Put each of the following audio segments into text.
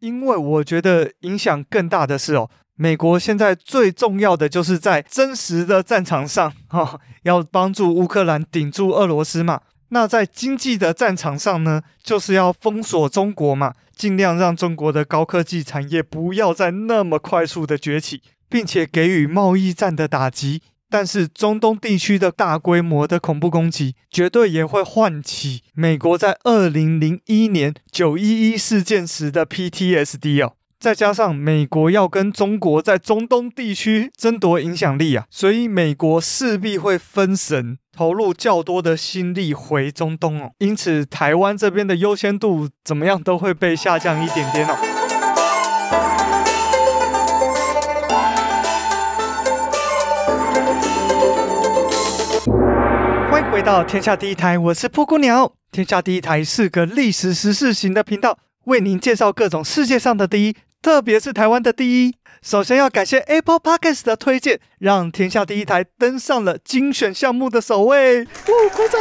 因为我觉得影响更大的是哦，美国现在最重要的就是在真实的战场上，哈、哦，要帮助乌克兰顶住俄罗斯嘛。那在经济的战场上呢，就是要封锁中国嘛，尽量让中国的高科技产业不要再那么快速的崛起，并且给予贸易战的打击。但是中东地区的大规模的恐怖攻击，绝对也会唤起美国在二零零一年九一一事件时的 PTSD 哦。再加上美国要跟中国在中东地区争夺影响力啊，所以美国势必会分神，投入较多的心力回中东哦。因此，台湾这边的优先度怎么样都会被下降一点点哦。回到天下第一台，我是布谷鸟。天下第一台是个历史时事型的频道，为您介绍各种世界上的第一，特别是台湾的第一。首先要感谢 Apple Podcast 的推荐，让天下第一台登上了精选项目的首位。哦，鼓掌！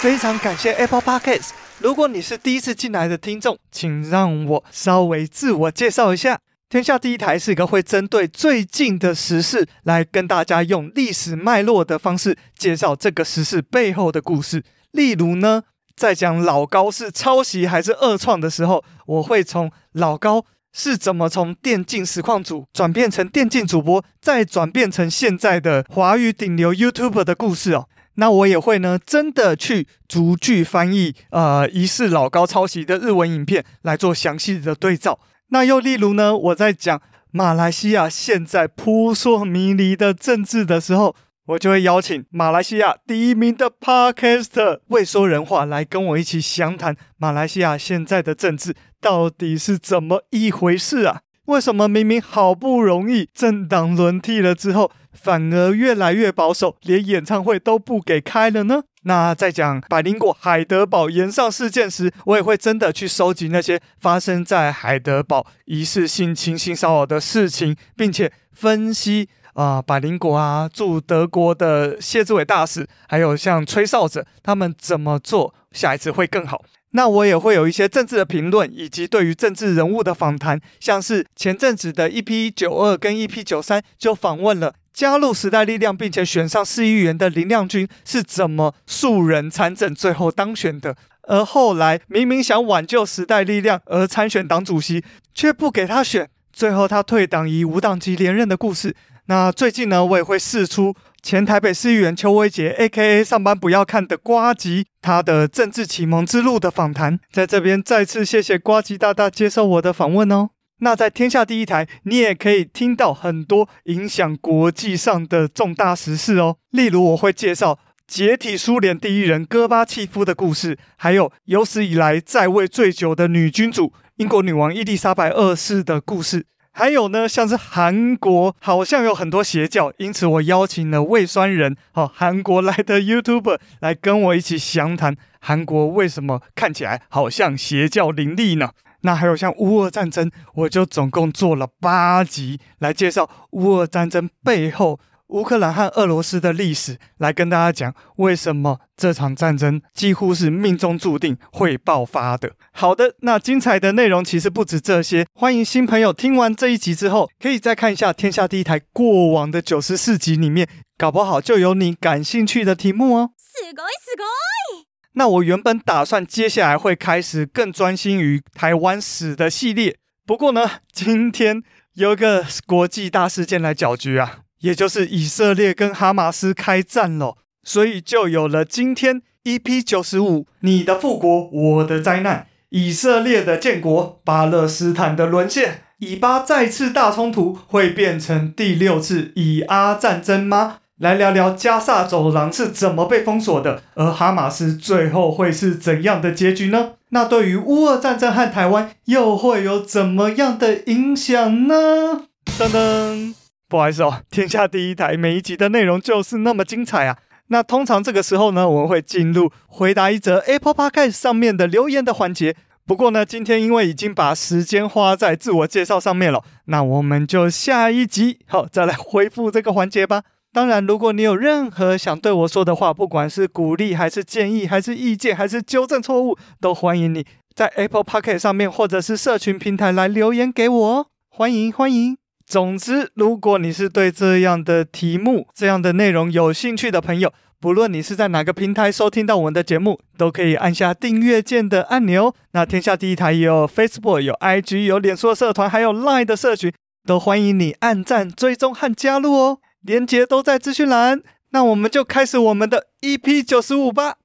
非常感谢 Apple Podcast。如果你是第一次进来的听众，请让我稍微自我介绍一下。天下第一台是一个会针对最近的时事来跟大家用历史脉络的方式介绍这个时事背后的故事。例如呢，在讲老高是抄袭还是二创的时候，我会从老高是怎么从电竞实况组转变成电竞主播，再转变成现在的华语顶流 YouTuber 的故事哦。那我也会呢，真的去逐句翻译呃疑似老高抄袭的日文影片来做详细的对照。那又例如呢，我在讲马来西亚现在扑朔迷离的政治的时候，我就会邀请马来西亚第一名的 Podcaster 未说人话来跟我一起详谈马来西亚现在的政治到底是怎么一回事啊？为什么明明好不容易政党轮替了之后，反而越来越保守，连演唱会都不给开了呢？那在讲百灵果海德堡延上事件时，我也会真的去收集那些发生在海德堡疑似性侵性骚扰的事情，并且分析啊、呃，百灵果啊驻德国的谢志伟大使，还有像吹哨者他们怎么做，下一次会更好。那我也会有一些政治的评论，以及对于政治人物的访谈，像是前阵子的 EP 九二跟 EP 九三就访问了。加入时代力量并且选上市议员的林亮君是怎么素人参政最后当选的？而后来明明想挽救时代力量而参选党主席，却不给他选，最后他退党以无党籍连任的故事。那最近呢，我也会试出前台北市议员邱威杰 （A.K.A. 上班不要看的瓜吉）他的政治启蒙之路的访谈。在这边再次谢谢瓜吉大大接受我的访问哦。那在天下第一台，你也可以听到很多影响国际上的重大时事哦。例如，我会介绍解体苏联第一人戈巴契夫的故事，还有有史以来在位最久的女君主英国女王伊丽莎白二世的故事。还有呢，像是韩国好像有很多邪教，因此我邀请了胃酸人哦，韩国来的 YouTuber 来跟我一起详谈韩国为什么看起来好像邪教林立呢？那还有像乌俄战争，我就总共做了八集来介绍乌俄战争背后乌克兰和俄罗斯的历史，来跟大家讲为什么这场战争几乎是命中注定会爆发的。好的，那精彩的内容其实不止这些，欢迎新朋友听完这一集之后，可以再看一下天下第一台过往的九十四集里面，搞不好就有你感兴趣的题目哦。すごいすごい那我原本打算接下来会开始更专心于台湾史的系列，不过呢，今天有个国际大事件来搅局啊， 也就是以色列跟哈马斯开战了，所以就有了今天 EP 九十五，你的复国，我的灾难，以色列的建国，巴勒斯坦的沦陷，以巴再次大冲突会变成第六次以阿战争吗？来聊聊加萨走廊是怎么被封锁的，而哈马斯最后会是怎样的结局呢？那对于乌俄战争和台湾又会有怎么样的影响呢？噔噔，不好意思哦，天下第一台每一集的内容就是那么精彩啊！那通常这个时候呢，我们会进入回答一则 Apple Podcast 上面的留言的环节。不过呢，今天因为已经把时间花在自我介绍上面了，那我们就下一集好再来恢复这个环节吧。当然，如果你有任何想对我说的话，不管是鼓励还是建议，还是意见，还是纠正错误，都欢迎你在 Apple Podcast 上面或者是社群平台来留言给我哦，欢迎欢迎。总之，如果你是对这样的题目、这样的内容有兴趣的朋友，不论你是在哪个平台收听到我们的节目，都可以按下订阅键的按钮。那天下第一台也有 Facebook、有 IG、有脸书的社团，还有 Line 的社群，都欢迎你按赞、追踪和加入哦。连接都在资讯栏。那我们就开始我们的 EP 九十五吧。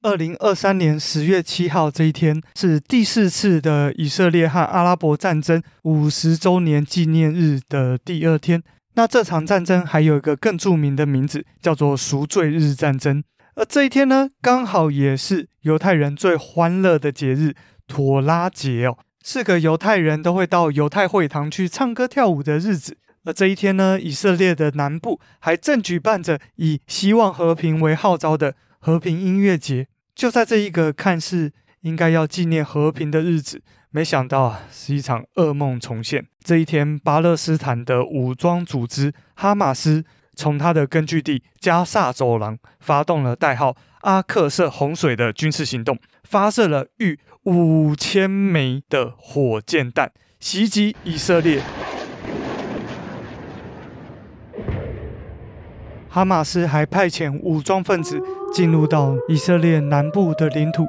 二零二三年十月七号这一天是第四次的以色列和阿拉伯战争五十周年纪念日的第二天。那这场战争还有一个更著名的名字，叫做赎罪日战争。而这一天呢，刚好也是犹太人最欢乐的节日——妥拉节哦，是个犹太人都会到犹太会堂去唱歌跳舞的日子。而这一天呢，以色列的南部还正举办着以希望和平为号召的。和平音乐节，就在这一个看似应该要纪念和平的日子，没想到啊，是一场噩梦重现。这一天，巴勒斯坦的武装组织哈马斯从他的根据地加萨走廊发动了代号“阿克瑟洪水”的军事行动，发射了逾五千枚的火箭弹，袭击以色列。哈马斯还派遣武装分子进入到以色列南部的领土，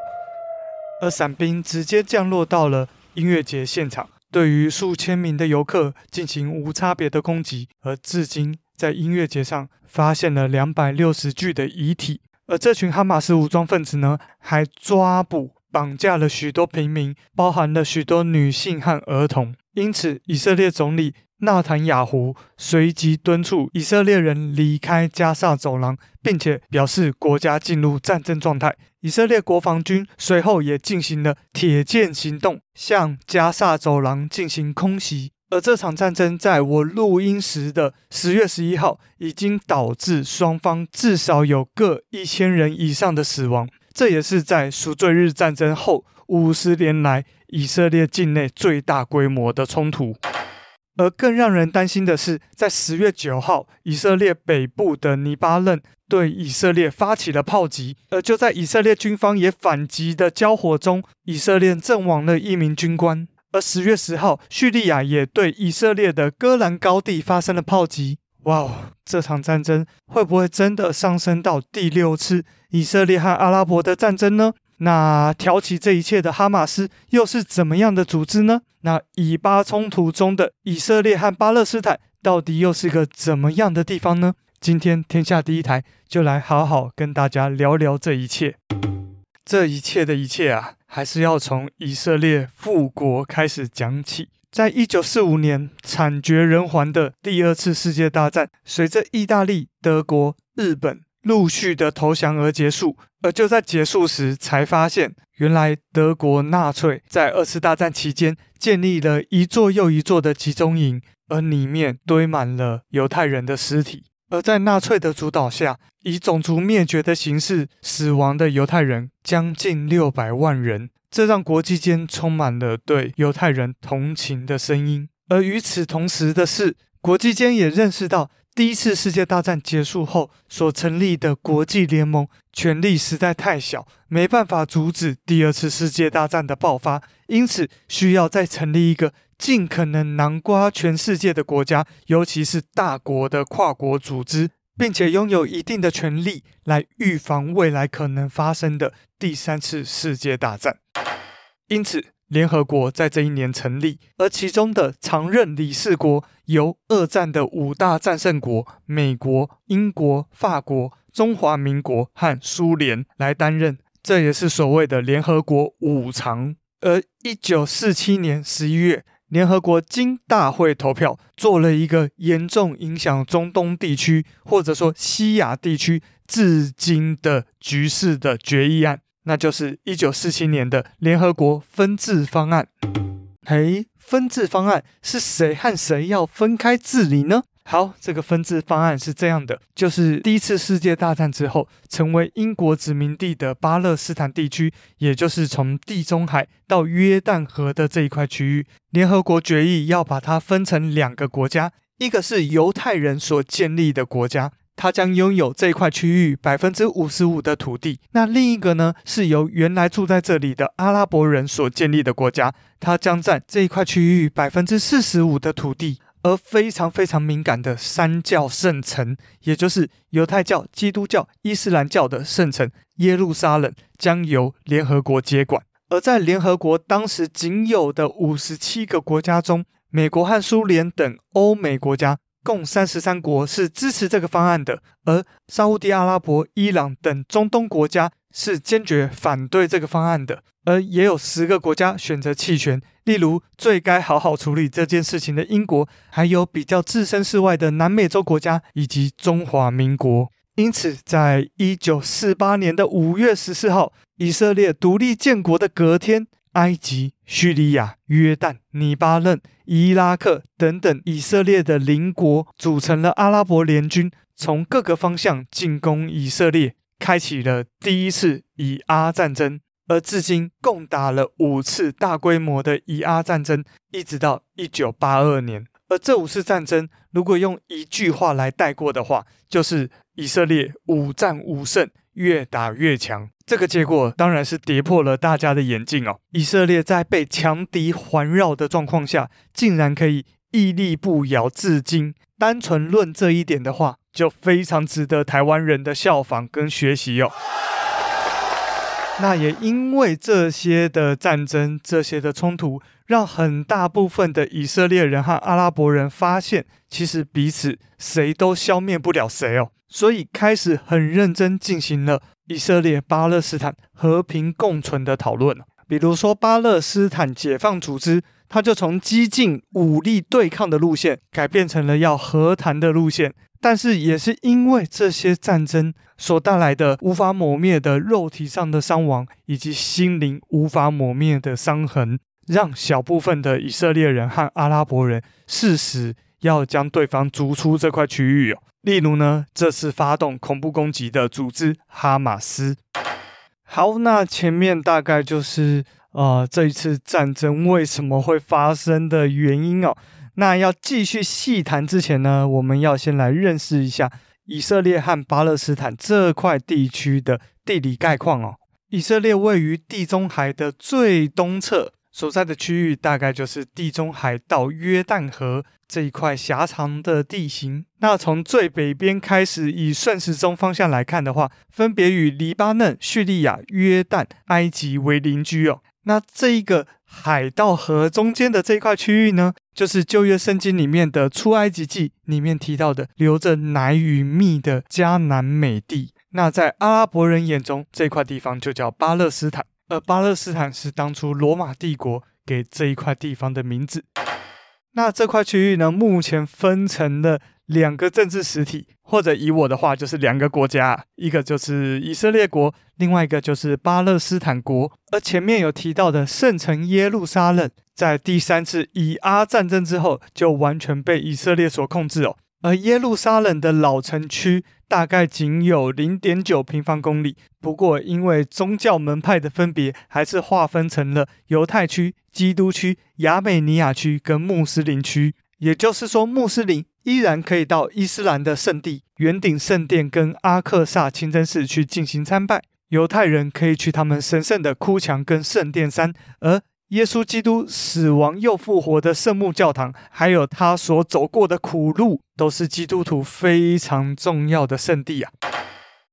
而伞兵直接降落到了音乐节现场，对于数千名的游客进行无差别的攻击。而至今，在音乐节上发现了两百六十具的遗体，而这群哈马斯武装分子呢，还抓捕、绑架了许多平民，包含了许多女性和儿童。因此，以色列总理。纳坦雅胡随即敦促以色列人离开加萨走廊，并且表示国家进入战争状态。以色列国防军随后也进行了铁剑行动，向加萨走廊进行空袭。而这场战争在我录音时的十月十一号，已经导致双方至少有各一千人以上的死亡。这也是在赎罪日战争后五十年来以色列境内最大规模的冲突。而更让人担心的是，在十月九号，以色列北部的黎巴嫩对以色列发起了炮击，而就在以色列军方也反击的交火中，以色列阵亡了一名军官。而十月十号，叙利亚也对以色列的戈兰高地发生了炮击。哇哦，这场战争会不会真的上升到第六次以色列和阿拉伯的战争呢？那挑起这一切的哈马斯又是怎么样的组织呢？那以巴冲突中的以色列和巴勒斯坦到底又是个怎么样的地方呢？今天天下第一台就来好好跟大家聊聊这一切。这一切的一切啊，还是要从以色列复国开始讲起。在一九四五年惨绝人寰的第二次世界大战，随着意大利、德国、日本。陆续的投降而结束，而就在结束时才发现，原来德国纳粹在二次大战期间建立了一座又一座的集中营，而里面堆满了犹太人的尸体。而在纳粹的主导下，以种族灭绝的形式死亡的犹太人将近六百万人，这让国际间充满了对犹太人同情的声音。而与此同时的是，国际间也认识到。第一次世界大战结束后所成立的国际联盟权力实在太小，没办法阻止第二次世界大战的爆发，因此需要再成立一个尽可能囊括全世界的国家，尤其是大国的跨国组织，并且拥有一定的权力来预防未来可能发生的第三次世界大战。因此。联合国在这一年成立，而其中的常任理事国由二战的五大战胜国——美国、英国、法国、中华民国和苏联来担任，这也是所谓的联合国五常。而一九四七年十一月，联合国经大会投票，做了一个严重影响中东地区或者说西亚地区至今的局势的决议案。那就是一九四七年的联合国分治方案。嘿，分治方案是谁和谁要分开治理呢？好，这个分治方案是这样的：就是第一次世界大战之后，成为英国殖民地的巴勒斯坦地区，也就是从地中海到约旦河的这一块区域，联合国决议要把它分成两个国家，一个是犹太人所建立的国家。它将拥有这块区域百分之五十五的土地。那另一个呢，是由原来住在这里的阿拉伯人所建立的国家，它将占这一块区域百分之四十五的土地。而非常非常敏感的三教圣城，也就是犹太教、基督教、伊斯兰教的圣城耶路撒冷，将由联合国接管。而在联合国当时仅有的五十七个国家中，美国和苏联等欧美国家。共三十三国是支持这个方案的，而沙乌地阿拉伯、伊朗等中东国家是坚决反对这个方案的，而也有十个国家选择弃权，例如最该好好处理这件事情的英国，还有比较置身事外的南美洲国家以及中华民国。因此，在一九四八年的五月十四号，以色列独立建国的隔天。埃及、叙利亚、约旦、黎巴嫩、伊拉克等等以色列的邻国组成了阿拉伯联军，从各个方向进攻以色列，开启了第一次以阿战争。而至今共打了五次大规模的以阿战争，一直到一九八二年。而这五次战争，如果用一句话来带过的话，就是以色列五战五胜，越打越强。这个结果当然是跌破了大家的眼镜哦！以色列在被强敌环绕的状况下，竟然可以屹立不摇至今。单纯论这一点的话，就非常值得台湾人的效仿跟学习哦。那也因为这些的战争、这些的冲突，让很大部分的以色列人和阿拉伯人发现，其实彼此谁都消灭不了谁哦，所以开始很认真进行了。以色列巴勒斯坦和平共存的讨论，比如说巴勒斯坦解放组织，它就从激进武力对抗的路线改变成了要和谈的路线。但是也是因为这些战争所带来的无法抹灭的肉体上的伤亡，以及心灵无法抹灭的伤痕，让小部分的以色列人和阿拉伯人誓死要将对方逐出这块区域哦。例如呢，这次发动恐怖攻击的组织哈马斯。好，那前面大概就是呃这一次战争为什么会发生的原因哦。那要继续细谈之前呢，我们要先来认识一下以色列和巴勒斯坦这块地区的地理概况哦。以色列位于地中海的最东侧。所在的区域大概就是地中海到约旦河这一块狭长的地形。那从最北边开始，以顺时钟方向来看的话，分别与黎巴嫩、叙利亚、约旦、埃及为邻居哦。那这一个海到河中间的这一块区域呢，就是旧约圣经里面的出埃及记里面提到的流着奶与蜜的迦南美地。那在阿拉伯人眼中，这块地方就叫巴勒斯坦。而巴勒斯坦是当初罗马帝国给这一块地方的名字。那这块区域呢，目前分成了两个政治实体，或者以我的话就是两个国家，一个就是以色列国，另外一个就是巴勒斯坦国。而前面有提到的圣城耶路撒冷，在第三次以阿战争之后，就完全被以色列所控制哦。而耶路撒冷的老城区大概仅有零点九平方公里，不过因为宗教门派的分别，还是划分成了犹太区、基督区、亚美尼亚区跟穆斯林区。也就是说，穆斯林依然可以到伊斯兰的圣地圆顶圣殿跟阿克萨清真寺去进行参拜，犹太人可以去他们神圣的哭墙跟圣殿山，而耶稣基督死亡又复活的圣母教堂，还有他所走过的苦路，都是基督徒非常重要的圣地啊。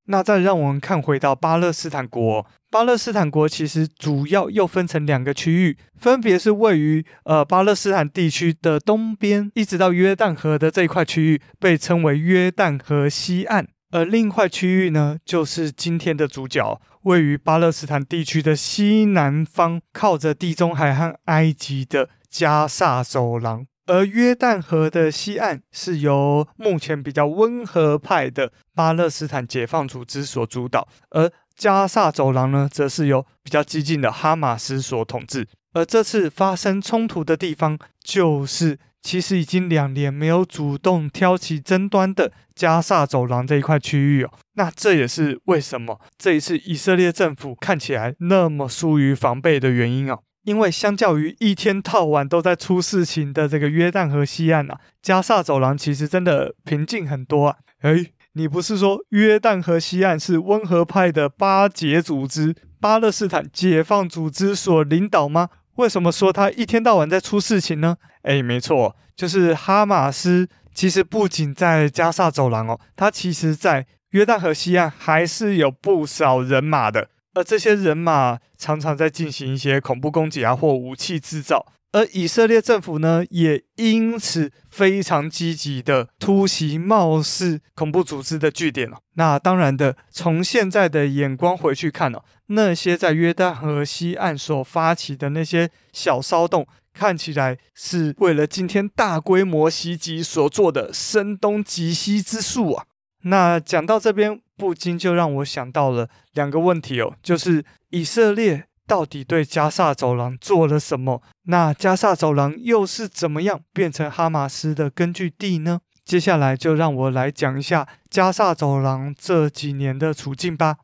那再让我们看回到巴勒斯坦国，巴勒斯坦国其实主要又分成两个区域，分别是位于呃巴勒斯坦地区的东边，一直到约旦河的这一块区域，被称为约旦河西岸。而另一块区域呢，就是今天的主角，位于巴勒斯坦地区的西南方，靠着地中海和埃及的加萨走廊。而约旦河的西岸是由目前比较温和派的巴勒斯坦解放组织所主导，而加萨走廊呢，则是由比较激进的哈马斯所统治。而这次发生冲突的地方，就是。其实已经两年没有主动挑起争端的加萨走廊这一块区域哦，那这也是为什么这一次以色列政府看起来那么疏于防备的原因哦。因为相较于一天到晚都在出事情的这个约旦河西岸啊，加萨走廊其实真的平静很多啊。诶，你不是说约旦河西岸是温和派的巴解组织巴勒斯坦解放组织所领导吗？为什么说他一天到晚在出事情呢？诶，没错，就是哈马斯。其实不仅在加萨走廊哦，他其实在约旦河西岸还是有不少人马的，而这些人马常常在进行一些恐怖攻击啊或武器制造。而以色列政府呢，也因此非常积极的突袭貌似恐怖组织的据点哦。那当然的，从现在的眼光回去看哦，那些在约旦河西岸所发起的那些小骚动，看起来是为了今天大规模袭击所做的声东击西之术啊。那讲到这边，不禁就让我想到了两个问题哦，就是以色列。到底对加萨走廊做了什么？那加萨走廊又是怎么样变成哈马斯的根据地呢？接下来就让我来讲一下加萨走廊这几年的处境吧。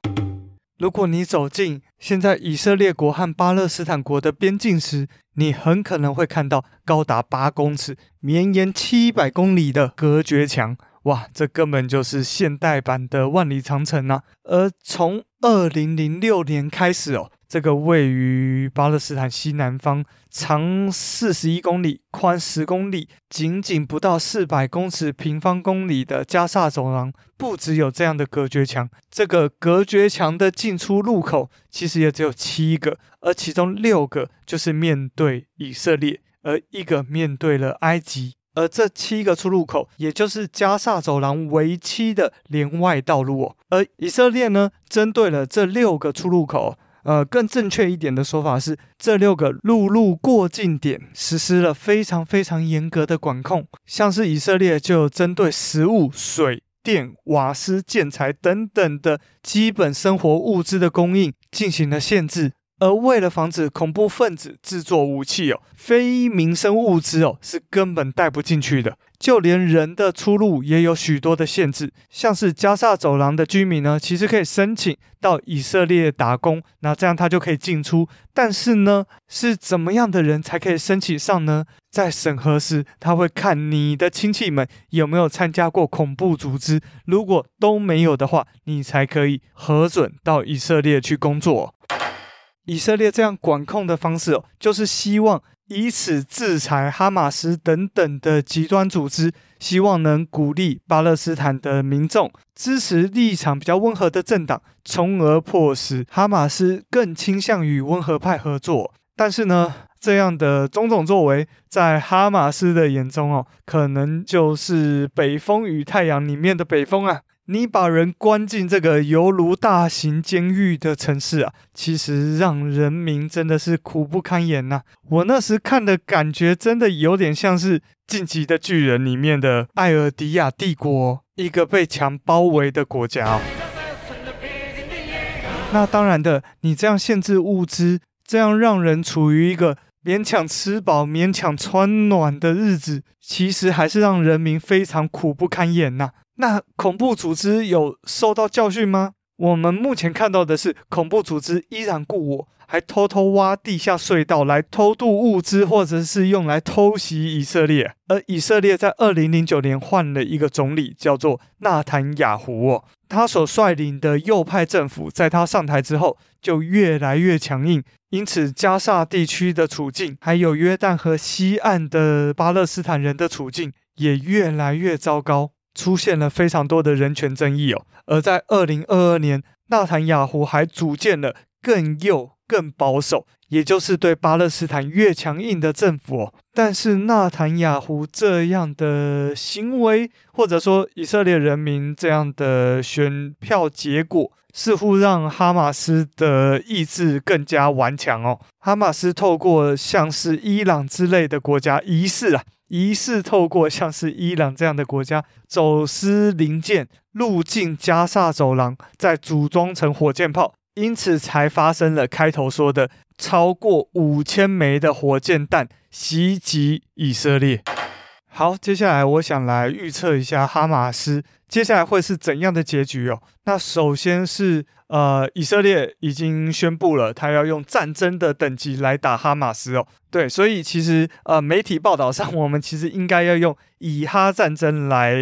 如果你走进现在以色列国和巴勒斯坦国的边境时，你很可能会看到高达八公尺、绵延七百公里的隔绝墙。哇，这根本就是现代版的万里长城啊！而从二零零六年开始哦。这个位于巴勒斯坦西南方，长四十一公里，宽十公里，仅仅不到四百公尺平方公里的加萨走廊，不只有这样的隔绝墙，这个隔绝墙的进出入口其实也只有七个，而其中六个就是面对以色列，而一个面对了埃及，而这七个出入口，也就是加萨走廊为期的连外道路哦。而以色列呢，针对了这六个出入口。呃，更正确一点的说法是，这六个陆路过境点实施了非常非常严格的管控，像是以色列就针对食物、水电、瓦斯、建材等等的基本生活物资的供应进行了限制，而为了防止恐怖分子制作武器哦，非民生物资哦是根本带不进去的。就连人的出入也有许多的限制，像是加萨走廊的居民呢，其实可以申请到以色列打工，那这样他就可以进出。但是呢，是怎么样的人才可以申请上呢？在审核时，他会看你的亲戚们有没有参加过恐怖组织，如果都没有的话，你才可以核准到以色列去工作。以色列这样管控的方式哦，就是希望。以此制裁哈马斯等等的极端组织，希望能鼓励巴勒斯坦的民众支持立场比较温和的政党，从而迫使哈马斯更倾向于温和派合作。但是呢，这样的种种作为，在哈马斯的眼中哦，可能就是北风与太阳里面的北风啊。你把人关进这个犹如大型监狱的城市啊，其实让人民真的是苦不堪言呐、啊。我那时看的感觉，真的有点像是《进击的巨人》里面的艾尔迪亚帝国，一个被墙包围的国家、哦。那当然的，你这样限制物资，这样让人处于一个勉强吃饱、勉强穿暖的日子，其实还是让人民非常苦不堪言呐、啊。那恐怖组织有受到教训吗？我们目前看到的是，恐怖组织依然故我，还偷偷挖地下隧道来偷渡物资，或者是用来偷袭以色列。而以色列在二零零九年换了一个总理，叫做纳坦雅胡哦，他所率领的右派政府，在他上台之后就越来越强硬，因此加沙地区的处境，还有约旦河西岸的巴勒斯坦人的处境，也越来越糟糕。出现了非常多的人权争议哦，而在二零二二年，纳坦雅胡还组建了更右、更保守，也就是对巴勒斯坦越强硬的政府哦。但是纳坦雅胡这样的行为，或者说以色列人民这样的选票结果，似乎让哈马斯的意志更加顽强哦。哈马斯透过像是伊朗之类的国家，疑似啊。疑似透过像是伊朗这样的国家走私零件入境加萨走廊，再组装成火箭炮，因此才发生了开头说的超过五千枚的火箭弹袭击以色列。好，接下来我想来预测一下哈马斯接下来会是怎样的结局哦。那首先是呃，以色列已经宣布了，他要用战争的等级来打哈马斯哦。对，所以其实呃，媒体报道上，我们其实应该要用以哈战争来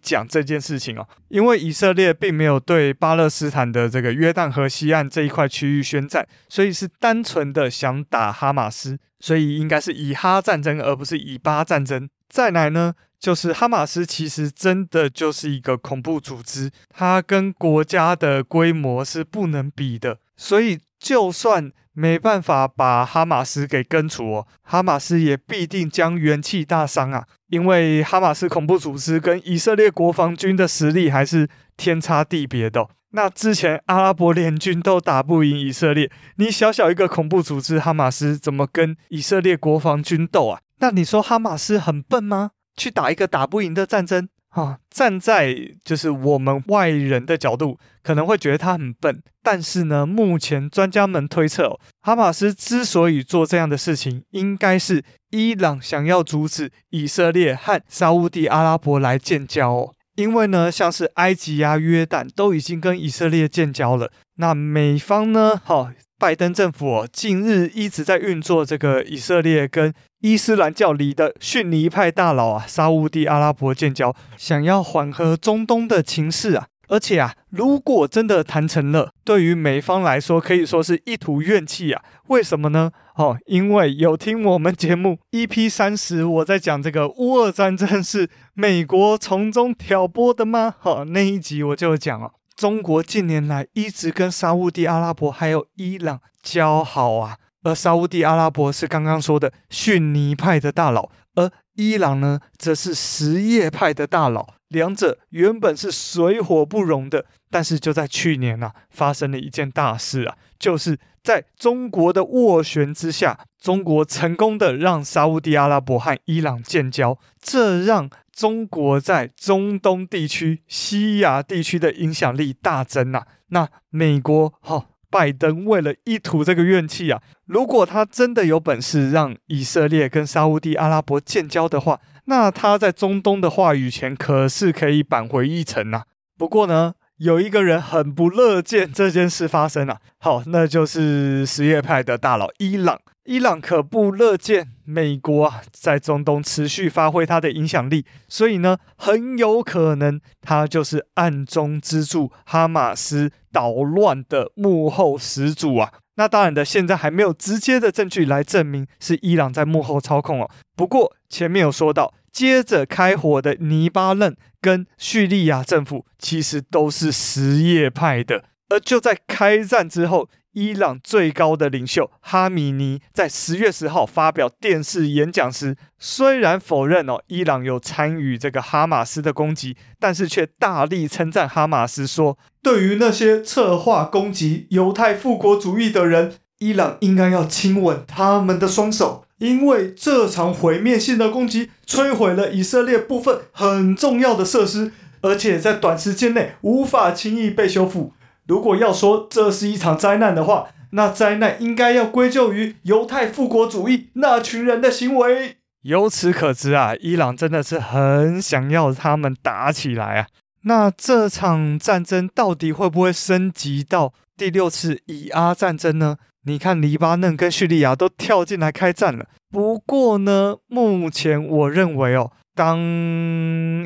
讲这件事情哦，因为以色列并没有对巴勒斯坦的这个约旦河西岸这一块区域宣战，所以是单纯的想打哈马斯，所以应该是以哈战争，而不是以巴战争。再来呢，就是哈马斯其实真的就是一个恐怖组织，它跟国家的规模是不能比的，所以就算没办法把哈马斯给根除哦，哈马斯也必定将元气大伤啊，因为哈马斯恐怖组织跟以色列国防军的实力还是天差地别的。那之前阿拉伯联军都打不赢以色列，你小小一个恐怖组织哈马斯怎么跟以色列国防军斗啊？那你说哈马斯很笨吗？去打一个打不赢的战争啊？站在就是我们外人的角度，可能会觉得他很笨。但是呢，目前专家们推测，哈马斯之所以做这样的事情，应该是伊朗想要阻止以色列和沙乌地阿拉伯来建交。因为呢，像是埃及呀、约旦都已经跟以色列建交了。那美方呢？好。拜登政府，近日一直在运作这个以色列跟伊斯兰教里的逊尼派大佬啊，沙乌地阿拉伯建交，想要缓和中东的情势啊。而且啊，如果真的谈成了，对于美方来说可以说是一吐怨气啊。为什么呢？哦，因为有听我们节目 EP 三十，我在讲这个乌俄战争是美国从中挑拨的吗？好，那一集我就讲哦。中国近年来一直跟沙乌地阿拉伯还有伊朗交好啊，而沙乌地阿拉伯是刚刚说的逊尼派的大佬，而伊朗呢，则是什叶派的大佬，两者原本是水火不容的。但是就在去年啊，发生了一件大事啊，就是在中国的斡旋之下，中国成功的让沙乌地阿拉伯和伊朗建交，这让。中国在中东地区、西亚地区的影响力大增呐、那美国哈、哦，拜登为了一吐这个怨气啊，如果他真的有本事让以色列跟沙乌地阿拉伯建交的话，那他在中东的话语权可是可以扳回一城呐。不过呢，有一个人很不乐见这件事发生啊。好，那就是什叶派的大佬伊朗。伊朗可不乐见美国啊在中东持续发挥它的影响力，所以呢，很有可能他就是暗中资助哈马斯捣乱的幕后始祖啊。那当然的，现在还没有直接的证据来证明是伊朗在幕后操控哦。不过前面有说到，接着开火的黎巴嫩跟叙利亚政府其实都是什叶派的，而就在开战之后。伊朗最高的领袖哈米尼在十月十号发表电视演讲时，虽然否认哦伊朗有参与这个哈马斯的攻击，但是却大力称赞哈马斯，说对于那些策划攻击犹太复国主义的人，伊朗应该要亲吻他们的双手，因为这场毁灭性的攻击摧毁了以色列部分很重要的设施，而且在短时间内无法轻易被修复。如果要说这是一场灾难的话，那灾难应该要归咎于犹太复国主义那群人的行为。由此可知啊，伊朗真的是很想要他们打起来啊。那这场战争到底会不会升级到第六次以阿战争呢？你看，黎巴嫩跟叙利亚都跳进来开战了。不过呢，目前我认为哦，当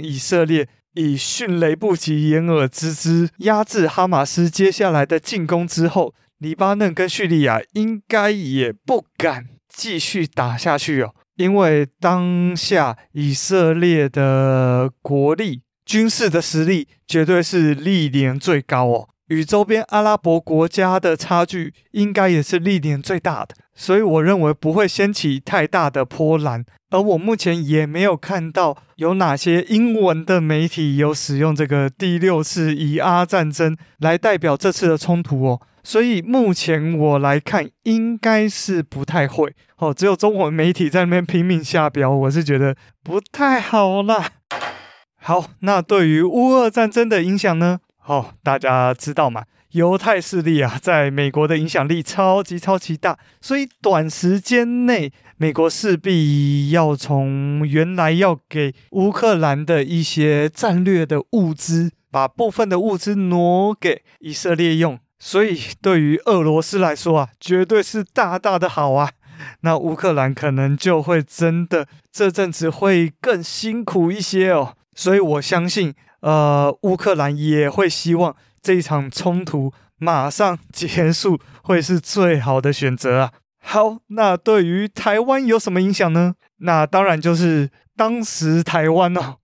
以色列。以迅雷不及掩耳之势压制哈马斯接下来的进攻之后，黎巴嫩跟叙利亚应该也不敢继续打下去哦，因为当下以色列的国力、军事的实力绝对是历年最高哦。与周边阿拉伯国家的差距应该也是历年最大的，所以我认为不会掀起太大的波澜。而我目前也没有看到有哪些英文的媒体有使用这个第六次以阿战争来代表这次的冲突哦，所以目前我来看应该是不太会哦。只有中文媒体在那边拼命下标，我是觉得不太好啦。好，那对于乌俄战争的影响呢？哦，大家知道吗？犹太势力啊，在美国的影响力超级超级大，所以短时间内，美国势必要从原来要给乌克兰的一些战略的物资，把部分的物资挪给以色列用。所以对于俄罗斯来说啊，绝对是大大的好啊。那乌克兰可能就会真的这阵子会更辛苦一些哦。所以我相信，呃，乌克兰也会希望这一场冲突马上结束，会是最好的选择啊。好，那对于台湾有什么影响呢？那当然就是当时台湾哦，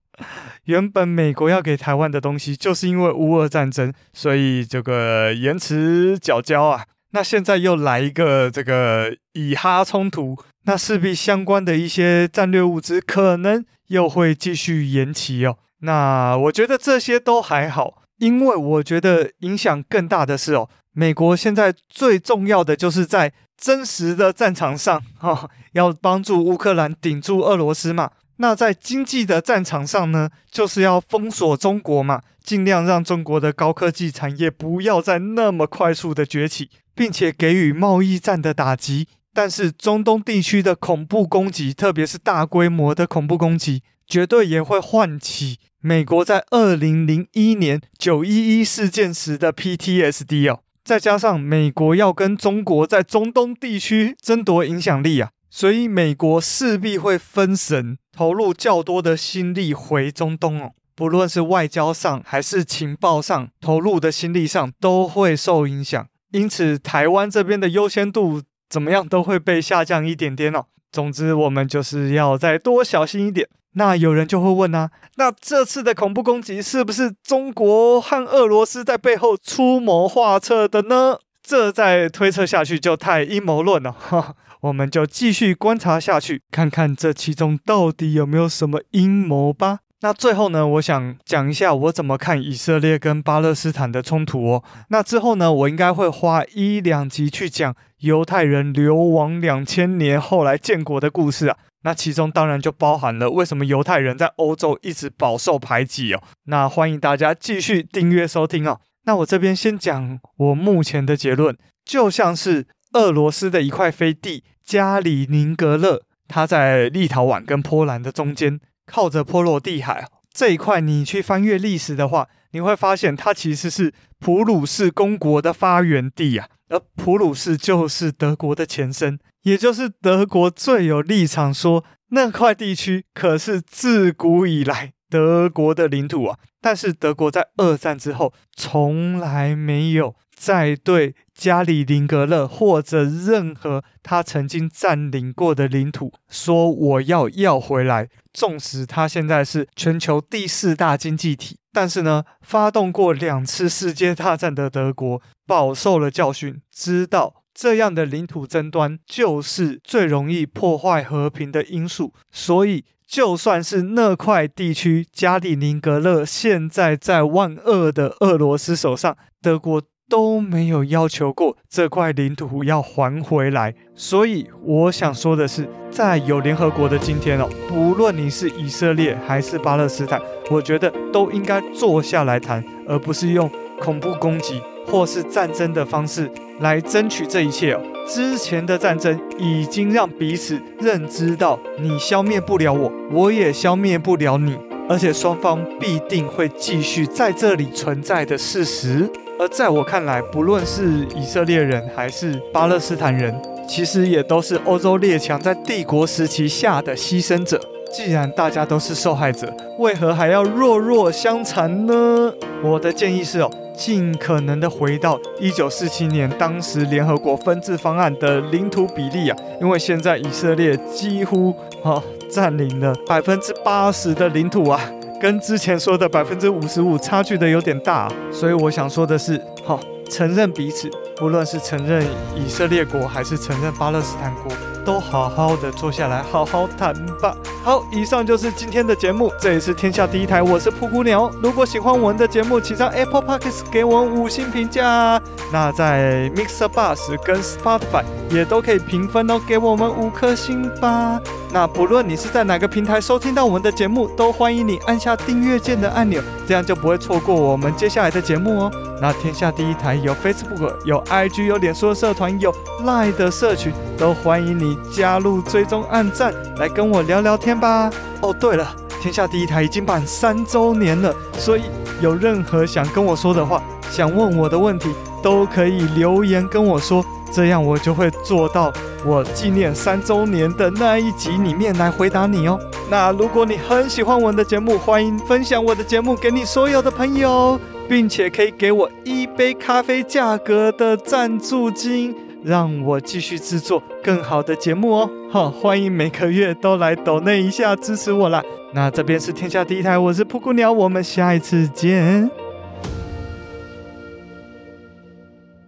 原本美国要给台湾的东西，就是因为乌俄战争，所以这个延迟缴交啊。那现在又来一个这个以哈冲突，那势必相关的一些战略物资可能。又会继续延期哦。那我觉得这些都还好，因为我觉得影响更大的是哦，美国现在最重要的就是在真实的战场上哈、哦，要帮助乌克兰顶住俄罗斯嘛。那在经济的战场上呢，就是要封锁中国嘛，尽量让中国的高科技产业不要再那么快速的崛起，并且给予贸易战的打击。但是中东地区的恐怖攻击，特别是大规模的恐怖攻击，绝对也会唤起美国在二零零一年九一一事件时的 PTSD 哦。再加上美国要跟中国在中东地区争夺影响力啊，所以美国势必会分神，投入较多的心力回中东哦。不论是外交上还是情报上，投入的心力上都会受影响。因此，台湾这边的优先度。怎么样都会被下降一点点哦。总之，我们就是要再多小心一点。那有人就会问啊，那这次的恐怖攻击是不是中国和俄罗斯在背后出谋划策的呢？这再推测下去就太阴谋论了哈。我们就继续观察下去，看看这其中到底有没有什么阴谋吧。那最后呢，我想讲一下我怎么看以色列跟巴勒斯坦的冲突哦。那之后呢，我应该会花一两集去讲犹太人流亡两千年后来建国的故事啊。那其中当然就包含了为什么犹太人在欧洲一直饱受排挤哦。那欢迎大家继续订阅收听哦。那我这边先讲我目前的结论，就像是俄罗斯的一块飞地加里宁格勒，它在立陶宛跟波兰的中间。靠着波罗的海这一块，你去翻阅历史的话，你会发现它其实是普鲁士公国的发源地啊，而普鲁士就是德国的前身，也就是德国最有立场说那块地区可是自古以来德国的领土啊。但是德国在二战之后从来没有再对加里宁格勒或者任何他曾经占领过的领土说我要要回来。纵使他现在是全球第四大经济体，但是呢，发动过两次世界大战的德国饱受了教训，知道这样的领土争端就是最容易破坏和平的因素。所以，就算是那块地区加里宁格勒现在在万恶的俄罗斯手上，德国。都没有要求过这块领土要还回来，所以我想说的是，在有联合国的今天哦，不论你是以色列还是巴勒斯坦，我觉得都应该坐下来谈，而不是用恐怖攻击或是战争的方式来争取这一切哦。之前的战争已经让彼此认知到，你消灭不了我，我也消灭不了你，而且双方必定会继续在这里存在的事实。而在我看来，不论是以色列人还是巴勒斯坦人，其实也都是欧洲列强在帝国时期下的牺牲者。既然大家都是受害者，为何还要弱弱相残呢？我的建议是哦，尽可能的回到一九四七年当时联合国分治方案的领土比例啊，因为现在以色列几乎啊占领了百分之八十的领土啊。跟之前说的百分之五十五差距的有点大，所以我想说的是，好，承认彼此，不论是承认以色列国还是承认巴勒斯坦国，都好好的坐下来，好好谈吧。好，以上就是今天的节目。这也是天下第一台，我是布谷鸟。如果喜欢我们的节目，请上 Apple Podcasts 给我们五星评价。那在 Mixer Bus 跟 Spotify 也都可以评分哦，给我们五颗星吧。那不论你是在哪个平台收听到我们的节目，都欢迎你按下订阅键的按钮，这样就不会错过我们接下来的节目哦。那天下第一台有 Facebook、有 IG、有脸书的社团、有 Line 的社群，都欢迎你加入、追踪、按赞，来跟我聊聊天吧。哦，对了，天下第一台已经满三周年了，所以有任何想跟我说的话，想问我的问题，都可以留言跟我说。这样我就会做到我纪念三周年的那一集里面来回答你哦。那如果你很喜欢我的节目，欢迎分享我的节目给你所有的朋友，并且可以给我一杯咖啡价格的赞助金，让我继续制作更好的节目哦。好，欢迎每个月都来抖内一下支持我啦。那这边是天下第一台，我是噗咕鸟，我们下一次见。